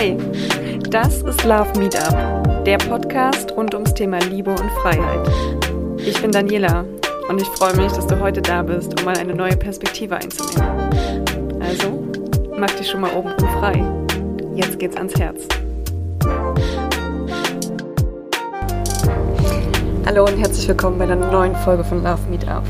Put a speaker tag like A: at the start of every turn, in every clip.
A: Hey, das ist Love Meetup, der Podcast rund ums Thema Liebe und Freiheit. Ich bin Daniela und ich freue mich, dass du heute da bist, um mal eine neue Perspektive einzunehmen. Also, mach dich schon mal oben frei. Jetzt geht's ans Herz. Hallo und herzlich willkommen bei einer neuen Folge von Love Meetup.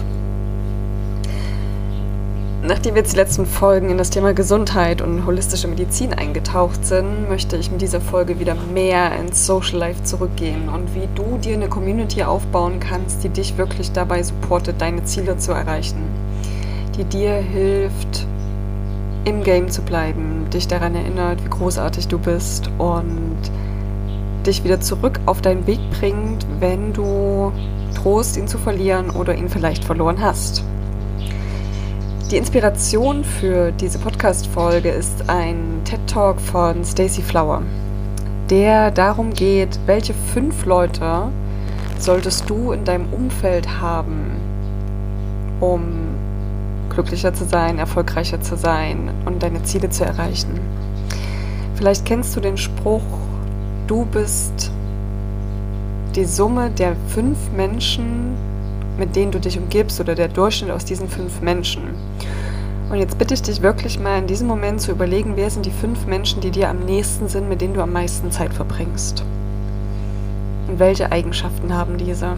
A: Nachdem wir jetzt die letzten Folgen in das Thema Gesundheit und holistische Medizin eingetaucht sind, möchte ich mit dieser Folge wieder mehr ins Social Life zurückgehen und wie du dir eine Community aufbauen kannst, die dich wirklich dabei supportet, deine Ziele zu erreichen, die dir hilft, im Game zu bleiben, dich daran erinnert, wie großartig du bist und dich wieder zurück auf deinen Weg bringt, wenn du drohst, ihn zu verlieren oder ihn vielleicht verloren hast. Die Inspiration für diese Podcast-Folge ist ein TED-Talk von Stacey Flower, der darum geht, welche fünf Leute solltest du in deinem Umfeld haben, um glücklicher zu sein, erfolgreicher zu sein und deine Ziele zu erreichen. Vielleicht kennst du den Spruch, du bist die Summe der fünf Menschen, mit denen du dich umgibst oder der Durchschnitt aus diesen fünf Menschen. Und jetzt bitte ich dich wirklich mal in diesem Moment zu überlegen, wer sind die fünf Menschen, die dir am nächsten sind, mit denen du am meisten Zeit verbringst. Und welche Eigenschaften haben diese?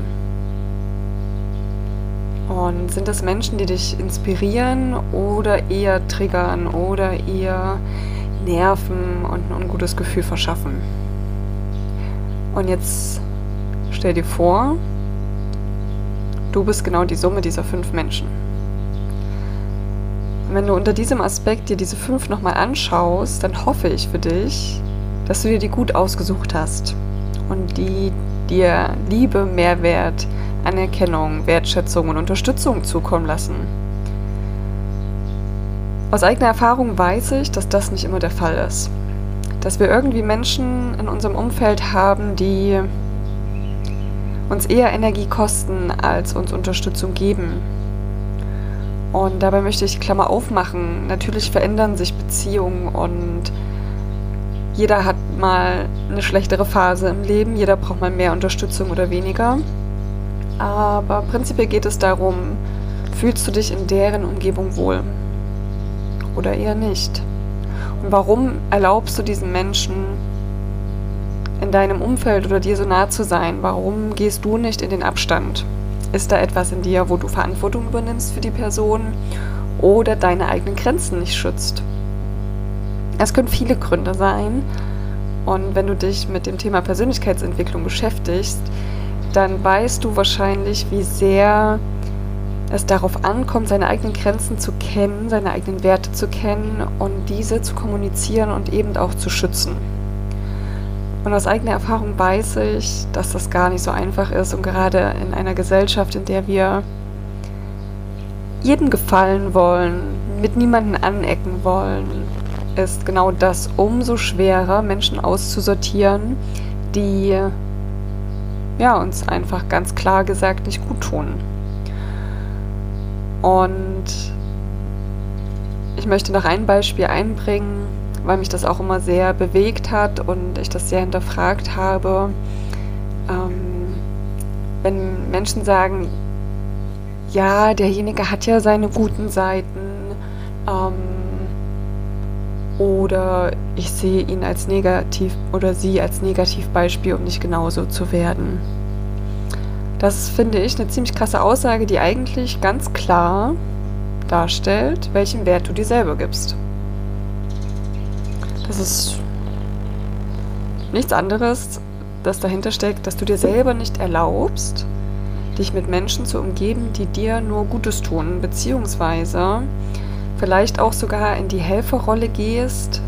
A: Und sind das Menschen, die dich inspirieren oder eher triggern oder eher nerven und ein ungutes Gefühl verschaffen? Und jetzt stell dir vor, du bist genau die Summe dieser fünf Menschen. Wenn du unter diesem Aspekt dir diese fünf nochmal anschaust, dann hoffe ich für dich, dass du dir die gut ausgesucht hast und die dir Liebe, Mehrwert, Anerkennung, Wertschätzung und Unterstützung zukommen lassen. Aus eigener Erfahrung weiß ich, dass das nicht immer der Fall ist. Dass wir irgendwie Menschen in unserem Umfeld haben, die uns eher Energie kosten, als uns Unterstützung geben. Und dabei möchte ich Klammer aufmachen. Natürlich verändern sich Beziehungen und jeder hat mal eine schlechtere Phase im Leben, jeder braucht mal mehr Unterstützung oder weniger. Aber prinzipiell geht es darum, fühlst du dich in deren Umgebung wohl oder eher nicht? Und warum erlaubst du diesen Menschen in deinem Umfeld oder dir so nah zu sein? Warum gehst du nicht in den Abstand? Ist da etwas in dir, wo du Verantwortung übernimmst für die Person oder deine eigenen Grenzen nicht schützt? Es können viele Gründe sein. Und wenn du dich mit dem Thema Persönlichkeitsentwicklung beschäftigst, dann weißt du wahrscheinlich, wie sehr es darauf ankommt, seine eigenen Grenzen zu kennen, seine eigenen Werte zu kennen und diese zu kommunizieren und eben auch zu schützen. Und aus eigener Erfahrung weiß ich, dass das gar nicht so einfach ist und gerade in einer Gesellschaft, in der wir jedem gefallen wollen, mit niemanden anecken wollen, ist genau das umso schwerer, Menschen auszusortieren, die ja, uns einfach ganz klar gesagt nicht gut tun. Und ich möchte noch ein Beispiel einbringen, weil mich das auch immer sehr bewegt hat und ich das sehr hinterfragt habe. Ähm, wenn Menschen sagen, ja, derjenige hat ja seine guten Seiten ähm, oder ich sehe ihn als negativ oder sie als Negativbeispiel, um nicht genauso zu werden. Das finde ich eine ziemlich krasse Aussage, die eigentlich ganz klar darstellt, welchen Wert du dir selber gibst. Ist nichts anderes, das dahinter steckt, dass du dir selber nicht erlaubst, dich mit Menschen zu umgeben, die dir nur Gutes tun, beziehungsweise vielleicht auch sogar in die Helferrolle gehst,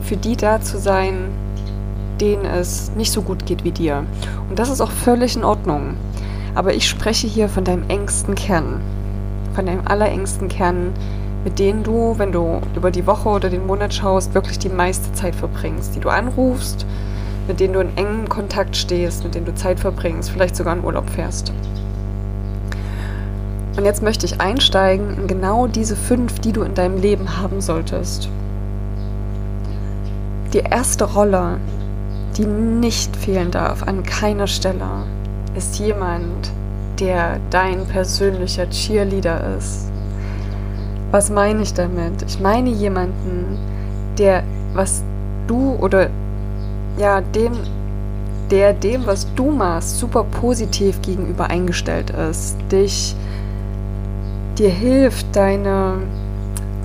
A: für die da zu sein, denen es nicht so gut geht wie dir. Und das ist auch völlig in Ordnung. Aber ich spreche hier von deinem engsten Kern, von deinem allerengsten Kern, mit denen du, wenn du über die Woche oder den Monat schaust, wirklich die meiste Zeit verbringst, die du anrufst, mit denen du in engem Kontakt stehst, mit denen du Zeit verbringst, vielleicht sogar in Urlaub fährst. Und jetzt möchte ich einsteigen in genau diese fünf, die du in deinem Leben haben solltest. Die erste Rolle, die nicht fehlen darf an keiner Stelle, ist jemand, der dein persönlicher Cheerleader ist. Was meine ich damit? Ich meine jemanden, der was du oder ja, dem, der dem, was du machst, super positiv gegenüber eingestellt ist, dich dir hilft, deine,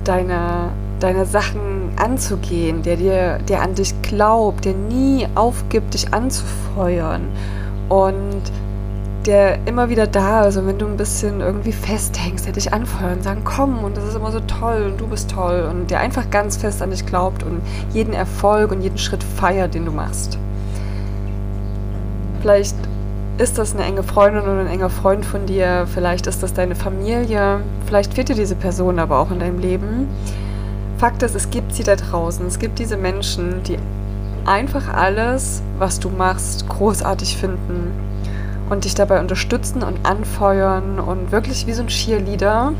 A: deine, deine Sachen anzugehen, der dir, der an dich glaubt, der nie aufgibt, dich anzufeuern und der immer wieder da ist und wenn du ein bisschen irgendwie festhängst, der dich anfeuert und sagen, komm und das ist immer so toll und du bist toll und der einfach ganz fest an dich glaubt und jeden Erfolg und jeden Schritt feiert, den du machst. Vielleicht ist das eine enge Freundin oder ein enger Freund von dir, vielleicht ist das deine Familie, vielleicht fehlt dir diese Person aber auch in deinem Leben. Fakt ist, es gibt sie da draußen, es gibt diese Menschen, die einfach alles, was du machst, großartig finden und dich dabei unterstützen und anfeuern und wirklich wie so ein Cheerleader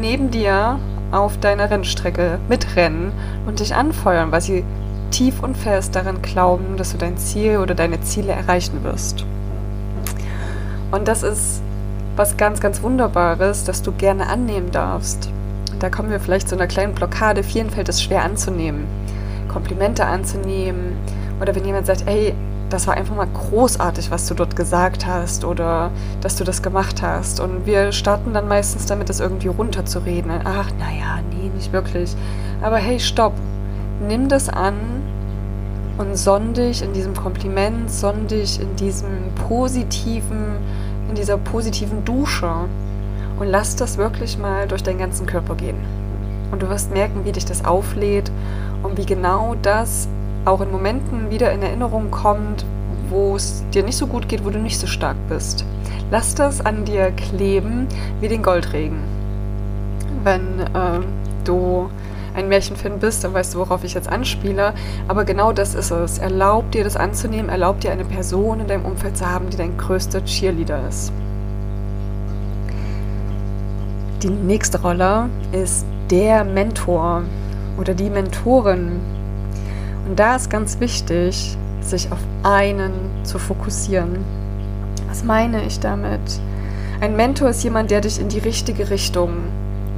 A: neben dir auf deiner Rennstrecke mitrennen und dich anfeuern, weil sie tief und fest daran glauben, dass du dein Ziel oder deine Ziele erreichen wirst. Und das ist was ganz, ganz Wunderbares, das du gerne annehmen darfst. Da kommen wir vielleicht zu einer kleinen Blockade. Vielen fällt es schwer anzunehmen, Komplimente anzunehmen. Oder wenn jemand sagt, ey, das war einfach mal großartig, was du dort gesagt hast oder dass du das gemacht hast. Und wir starten dann meistens damit, das irgendwie runterzureden. Ach, naja, nee, nicht wirklich. Aber hey, stopp. Nimm das an und sonn dich in diesem Kompliment, sonn dich in diesem positiven, in dieser positiven Dusche und lass das wirklich mal durch deinen ganzen Körper gehen. Und du wirst merken, wie dich das auflädt und wie genau das auch in Momenten wieder in Erinnerung kommt, wo es dir nicht so gut geht, wo du nicht so stark bist. Lass das an dir kleben wie den Goldregen. Wenn äh, du ein Märchenfan bist, dann weißt du, worauf ich jetzt anspiele. Aber genau das ist es. Erlaub dir das anzunehmen, erlaub dir eine Person in deinem Umfeld zu haben, die dein größter Cheerleader ist. Die nächste Rolle ist der Mentor oder die Mentorin, und da ist ganz wichtig, sich auf einen zu fokussieren. Was meine ich damit? Ein Mentor ist jemand, der dich in die richtige Richtung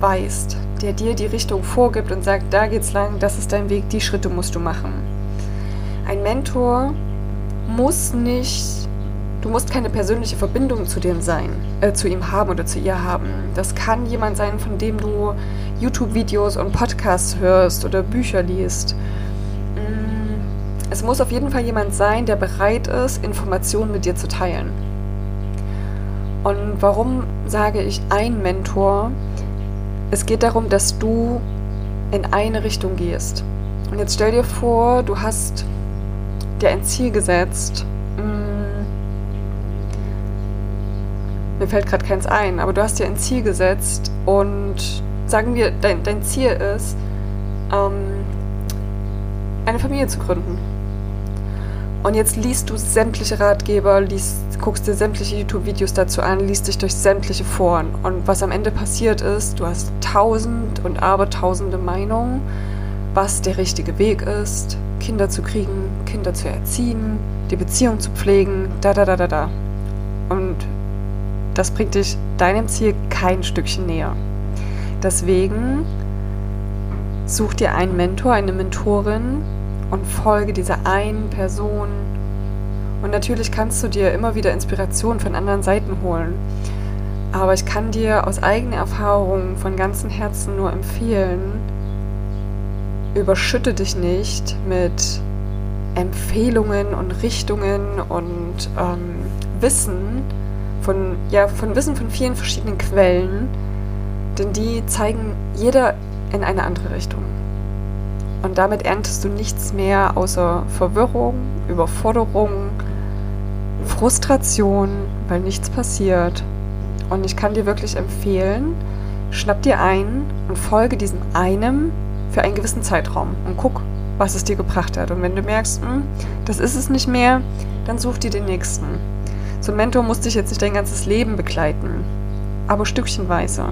A: weist, der dir die Richtung vorgibt und sagt, da geht's lang, das ist dein Weg, die Schritte musst du machen. Ein Mentor muss nicht, du musst keine persönliche Verbindung zu dem sein, äh, zu ihm haben oder zu ihr haben. Das kann jemand sein, von dem du YouTube-Videos und Podcasts hörst oder Bücher liest es muss auf jeden Fall jemand sein, der bereit ist, Informationen mit dir zu teilen. Und warum sage ich ein Mentor? Es geht darum, dass du in eine Richtung gehst. Und jetzt stell dir vor, du hast dir ein Ziel gesetzt. Hm, mir fällt gerade keins ein, aber du hast dir ein Ziel gesetzt und sagen wir, dein, dein Ziel ist, ähm, eine Familie zu gründen. Und jetzt liest du sämtliche Ratgeber, liest, guckst dir sämtliche YouTube-Videos dazu an, liest dich durch sämtliche Foren. Und was am Ende passiert ist, du hast tausend und abertausende Meinungen, was der richtige Weg ist, Kinder zu kriegen, Kinder zu erziehen, die Beziehung zu pflegen, da, da, da, da, da. Und das bringt dich deinem Ziel kein Stückchen näher. Deswegen such dir einen Mentor, eine Mentorin, und folge dieser einen Person. Und natürlich kannst du dir immer wieder Inspiration von anderen Seiten holen. Aber ich kann dir aus eigener Erfahrung von ganzem Herzen nur empfehlen, überschütte dich nicht mit Empfehlungen und Richtungen und ähm, Wissen von, ja, von Wissen von vielen verschiedenen Quellen, denn die zeigen jeder in eine andere Richtung. Und damit erntest du nichts mehr außer Verwirrung, Überforderung, Frustration, weil nichts passiert. Und ich kann dir wirklich empfehlen, schnapp dir ein und folge diesem einem für einen gewissen Zeitraum und guck, was es dir gebracht hat. Und wenn du merkst, hm, das ist es nicht mehr, dann such dir den nächsten. So ein Mentor muss dich jetzt nicht dein ganzes Leben begleiten, aber stückchenweise.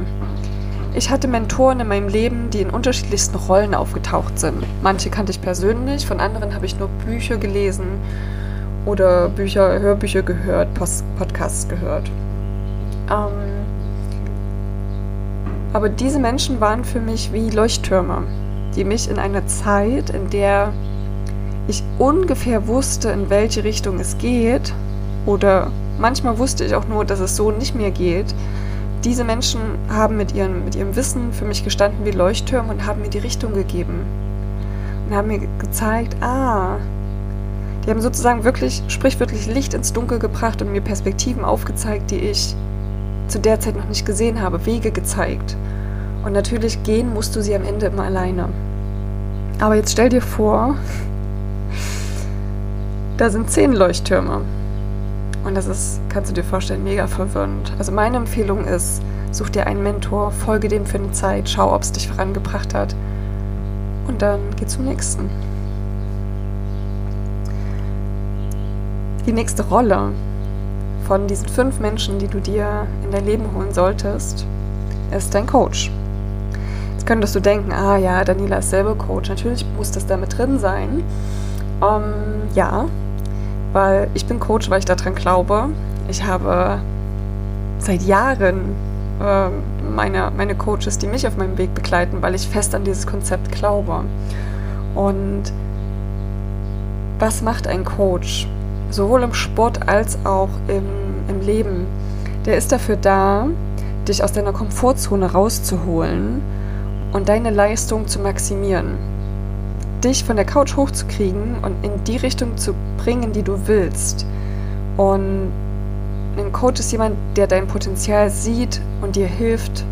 A: Ich hatte Mentoren in meinem Leben, die in unterschiedlichsten Rollen aufgetaucht sind. Manche kannte ich persönlich, von anderen habe ich nur Bücher gelesen oder Bücher, Hörbücher gehört, Post Podcasts gehört. Ähm, aber diese Menschen waren für mich wie Leuchttürme, die mich in einer Zeit, in der ich ungefähr wusste, in welche Richtung es geht, oder manchmal wusste ich auch nur, dass es so nicht mehr geht, diese Menschen haben mit, ihren, mit ihrem Wissen für mich gestanden wie Leuchttürme und haben mir die Richtung gegeben. Und haben mir gezeigt, ah, die haben sozusagen wirklich, sprichwörtlich Licht ins Dunkel gebracht und mir Perspektiven aufgezeigt, die ich zu der Zeit noch nicht gesehen habe, Wege gezeigt. Und natürlich gehen musst du sie am Ende immer alleine. Aber jetzt stell dir vor, da sind zehn Leuchttürme. Und das ist, kannst du dir vorstellen, mega verwirrend. Also meine Empfehlung ist, such dir einen Mentor, folge dem für eine Zeit, schau, ob es dich vorangebracht hat. Und dann geh zum nächsten. Die nächste Rolle von diesen fünf Menschen, die du dir in dein Leben holen solltest, ist dein Coach. Jetzt könntest du denken, ah ja, Daniela ist selber Coach. Natürlich muss das damit drin sein. Um, ähm, ja, weil ich bin Coach, weil ich daran glaube. Ich habe seit Jahren äh, meine, meine Coaches, die mich auf meinem Weg begleiten, weil ich fest an dieses Konzept glaube. Und was macht ein Coach? Sowohl im Sport als auch im, im Leben. Der ist dafür da, dich aus deiner Komfortzone rauszuholen und deine Leistung zu maximieren dich von der Couch hochzukriegen und in die Richtung zu bringen, die du willst. Und ein Coach ist jemand, der dein Potenzial sieht und dir hilft,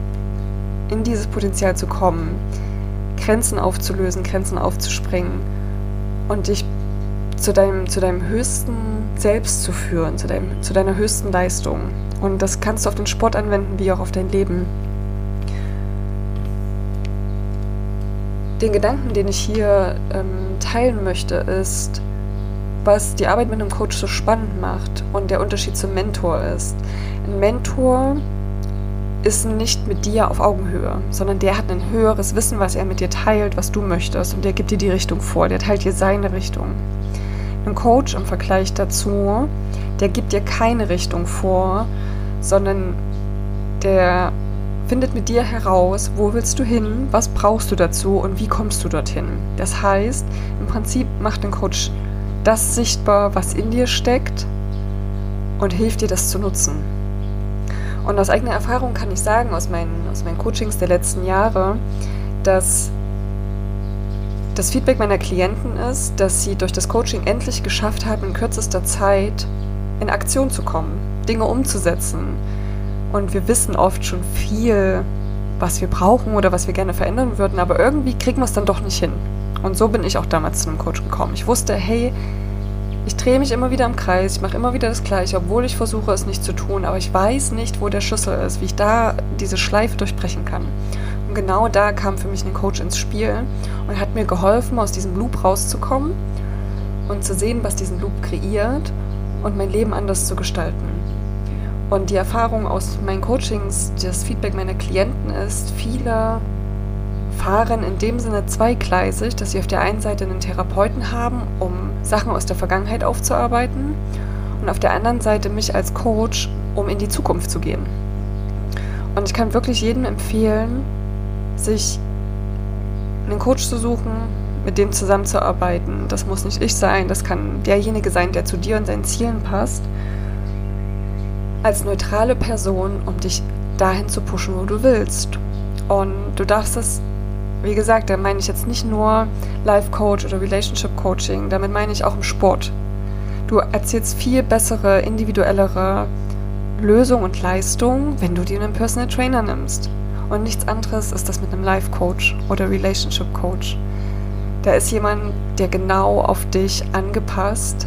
A: in dieses Potenzial zu kommen, Grenzen aufzulösen, Grenzen aufzuspringen und dich zu deinem, zu deinem höchsten Selbst zu führen, zu, deinem, zu deiner höchsten Leistung. Und das kannst du auf den Sport anwenden, wie auch auf dein Leben. Den Gedanken, den ich hier ähm, teilen möchte, ist, was die Arbeit mit einem Coach so spannend macht und der Unterschied zum Mentor ist. Ein Mentor ist nicht mit dir auf Augenhöhe, sondern der hat ein höheres Wissen, was er mit dir teilt, was du möchtest und der gibt dir die Richtung vor, der teilt dir seine Richtung. Ein Coach im Vergleich dazu, der gibt dir keine Richtung vor, sondern der findet mit dir heraus, wo willst du hin, was brauchst du dazu und wie kommst du dorthin. Das heißt, im Prinzip macht ein Coach das sichtbar, was in dir steckt und hilft dir, das zu nutzen. Und aus eigener Erfahrung kann ich sagen, aus meinen, aus meinen Coachings der letzten Jahre, dass das Feedback meiner Klienten ist, dass sie durch das Coaching endlich geschafft haben, in kürzester Zeit in Aktion zu kommen, Dinge umzusetzen, und wir wissen oft schon viel, was wir brauchen oder was wir gerne verändern würden, aber irgendwie kriegen wir es dann doch nicht hin. Und so bin ich auch damals zu einem Coach gekommen. Ich wusste, hey, ich drehe mich immer wieder im Kreis, ich mache immer wieder das Gleiche, obwohl ich versuche, es nicht zu tun, aber ich weiß nicht, wo der Schlüssel ist, wie ich da diese Schleife durchbrechen kann. Und genau da kam für mich ein Coach ins Spiel und hat mir geholfen, aus diesem Loop rauszukommen und zu sehen, was diesen Loop kreiert und mein Leben anders zu gestalten. Und die Erfahrung aus meinen Coachings, das Feedback meiner Klienten ist, viele fahren in dem Sinne zweigleisig, dass sie auf der einen Seite einen Therapeuten haben, um Sachen aus der Vergangenheit aufzuarbeiten und auf der anderen Seite mich als Coach, um in die Zukunft zu gehen. Und ich kann wirklich jedem empfehlen, sich einen Coach zu suchen, mit dem zusammenzuarbeiten. Das muss nicht ich sein, das kann derjenige sein, der zu dir und seinen Zielen passt als neutrale Person, um dich dahin zu pushen, wo du willst. Und du darfst es, wie gesagt, da meine ich jetzt nicht nur Life Coach oder Relationship Coaching, damit meine ich auch im Sport. Du erzielst viel bessere, individuellere Lösung und Leistung, wenn du dir einen Personal Trainer nimmst. Und nichts anderes ist das mit einem Life Coach oder Relationship Coach. Da ist jemand, der genau auf dich angepasst,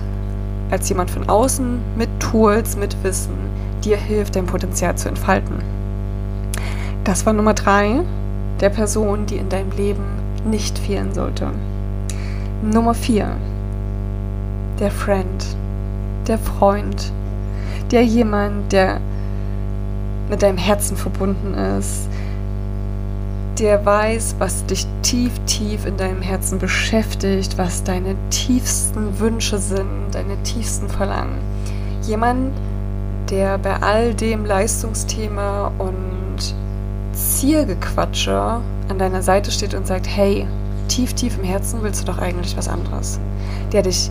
A: als jemand von außen mit Tools, mit Wissen, dir hilft, dein Potenzial zu entfalten. Das war Nummer drei der Person, die in deinem Leben nicht fehlen sollte. Nummer vier, der Friend, der Freund, der jemand, der mit deinem Herzen verbunden ist, der weiß, was dich tief, tief in deinem Herzen beschäftigt, was deine tiefsten Wünsche sind, deine tiefsten Verlangen. Jemand, der bei all dem Leistungsthema und Zielgequatsche an deiner Seite steht und sagt, hey, tief, tief im Herzen willst du doch eigentlich was anderes. Der dich,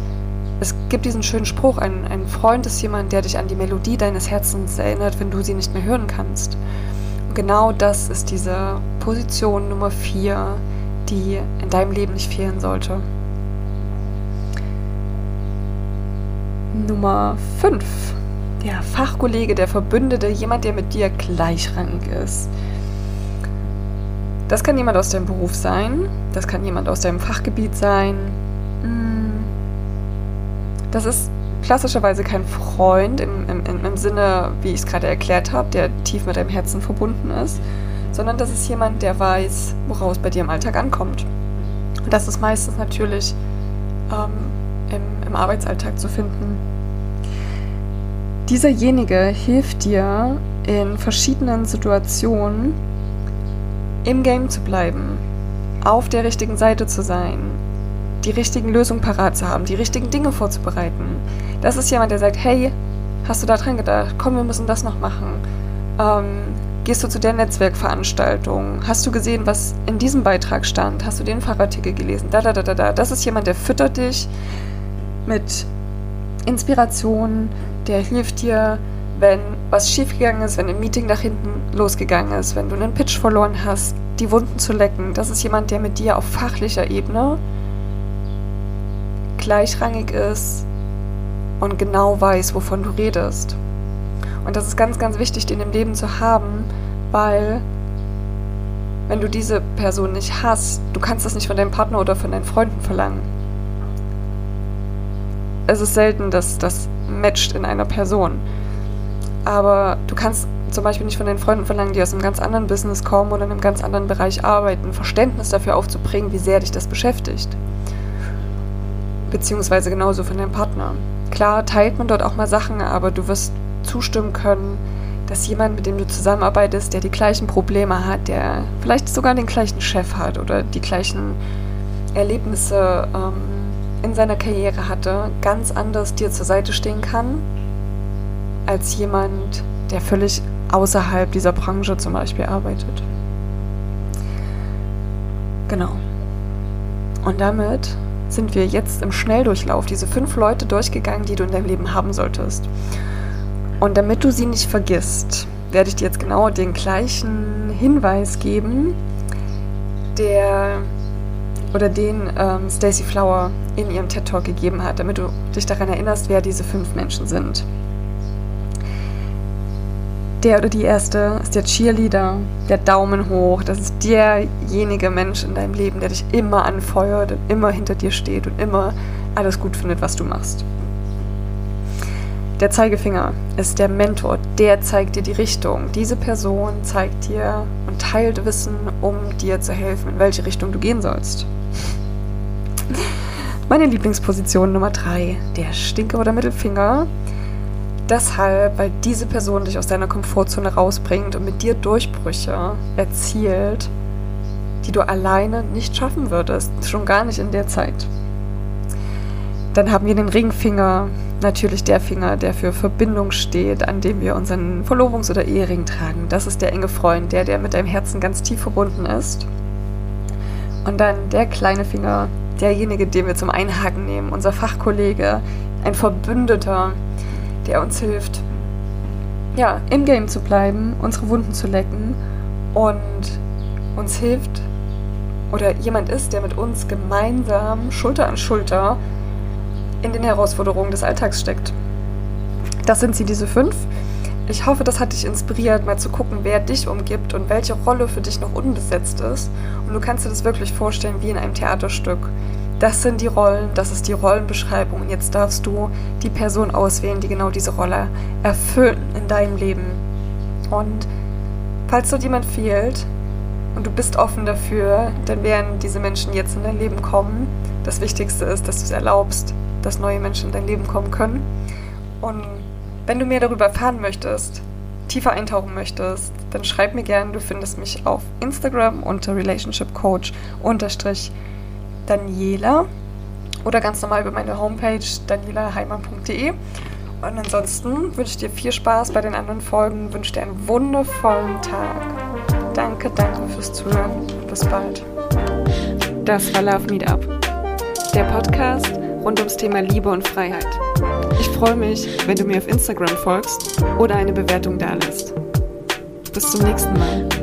A: es gibt diesen schönen Spruch, ein, ein Freund ist jemand, der dich an die Melodie deines Herzens erinnert, wenn du sie nicht mehr hören kannst. Und genau das ist diese Position Nummer 4, die in deinem Leben nicht fehlen sollte. Nummer 5. Der Fachkollege, der Verbündete, jemand, der mit dir gleichrangig ist. Das kann jemand aus deinem Beruf sein, das kann jemand aus deinem Fachgebiet sein. Hm. Das ist klassischerweise kein Freund im, im, im Sinne, wie ich es gerade erklärt habe, der tief mit deinem Herzen verbunden ist, sondern das ist jemand, der weiß, woraus bei dir im Alltag ankommt. Und das ist meistens natürlich ähm, im, im Arbeitsalltag zu finden. Dieserjenige hilft dir in verschiedenen Situationen, im Game zu bleiben, auf der richtigen Seite zu sein, die richtigen Lösungen parat zu haben, die richtigen Dinge vorzubereiten. Das ist jemand, der sagt, hey, hast du da dran gedacht? Komm, wir müssen das noch machen. Ähm, gehst du zu der Netzwerkveranstaltung? Hast du gesehen, was in diesem Beitrag stand? Hast du den Fahrradtitel gelesen? Da, da, da, da, da. Das ist jemand, der füttert dich mit Inspiration, der hilft dir, wenn was schiefgegangen ist, wenn ein Meeting nach hinten losgegangen ist, wenn du einen Pitch verloren hast, die Wunden zu lecken. Das ist jemand, der mit dir auf fachlicher Ebene gleichrangig ist und genau weiß, wovon du redest. Und das ist ganz, ganz wichtig, den im Leben zu haben, weil wenn du diese Person nicht hast, du kannst das nicht von deinem Partner oder von deinen Freunden verlangen. Es ist selten, dass das matcht in einer Person. Aber du kannst zum Beispiel nicht von den Freunden verlangen, die aus einem ganz anderen Business kommen oder in einem ganz anderen Bereich arbeiten, Verständnis dafür aufzubringen, wie sehr dich das beschäftigt. Beziehungsweise genauso von deinem Partner. Klar teilt man dort auch mal Sachen, aber du wirst zustimmen können, dass jemand, mit dem du zusammenarbeitest, der die gleichen Probleme hat, der vielleicht sogar den gleichen Chef hat oder die gleichen Erlebnisse ähm, in seiner Karriere hatte, ganz anders dir zur Seite stehen kann als jemand, der völlig außerhalb dieser Branche zum Beispiel arbeitet. Genau. Und damit sind wir jetzt im Schnelldurchlauf diese fünf Leute durchgegangen, die du in deinem Leben haben solltest. Und damit du sie nicht vergisst, werde ich dir jetzt genau den gleichen Hinweis geben, der oder den ähm, Stacey Flower in ihrem TED Talk gegeben hat, damit du dich daran erinnerst, wer diese fünf Menschen sind. Der oder die erste ist der Cheerleader, der Daumen hoch. Das ist derjenige Mensch in deinem Leben, der dich immer anfeuert und immer hinter dir steht und immer alles gut findet, was du machst. Der Zeigefinger ist der Mentor, der zeigt dir die Richtung. Diese Person zeigt dir und teilt Wissen, um dir zu helfen, in welche Richtung du gehen sollst. Meine Lieblingsposition Nummer 3, der Stinker oder Mittelfinger, deshalb, weil diese Person dich aus deiner Komfortzone rausbringt und mit dir Durchbrüche erzielt, die du alleine nicht schaffen würdest, schon gar nicht in der Zeit. Dann haben wir den Ringfinger, natürlich der Finger, der für Verbindung steht, an dem wir unseren Verlobungs- oder Ehering tragen. Das ist der enge Freund, der, der mit deinem Herzen ganz tief verbunden ist. Und dann der kleine Finger, derjenige, den wir zum Einhaken nehmen, unser Fachkollege, ein Verbündeter, der uns hilft, ja, im Game zu bleiben, unsere Wunden zu lecken und uns hilft oder jemand ist, der mit uns gemeinsam Schulter an Schulter in den Herausforderungen des Alltags steckt. Das sind sie, diese fünf. Ich hoffe, das hat dich inspiriert, mal zu gucken, wer dich umgibt und welche Rolle für dich noch unbesetzt ist. Und du kannst dir das wirklich vorstellen wie in einem Theaterstück das sind die Rollen, das ist die Rollenbeschreibung. Und jetzt darfst du die Person auswählen, die genau diese Rolle erfüllt in deinem Leben. Und falls dort jemand fehlt und du bist offen dafür, dann werden diese Menschen jetzt in dein Leben kommen. Das Wichtigste ist, dass du es erlaubst, dass neue Menschen in dein Leben kommen können. Und wenn du mehr darüber erfahren möchtest, tiefer eintauchen möchtest, dann schreib mir gerne. Du findest mich auf Instagram unter Relationship Coach unterstrich Daniela oder ganz normal über meine Homepage danielaheimann.de. Und ansonsten wünsche ich dir viel Spaß bei den anderen Folgen, wünsche dir einen wundervollen Tag. Danke, danke fürs Zuhören. Bis bald. Das war Love Meetup, der Podcast rund ums Thema Liebe und Freiheit. Ich freue mich, wenn du mir auf Instagram folgst oder eine Bewertung dalässt. Bis zum nächsten Mal.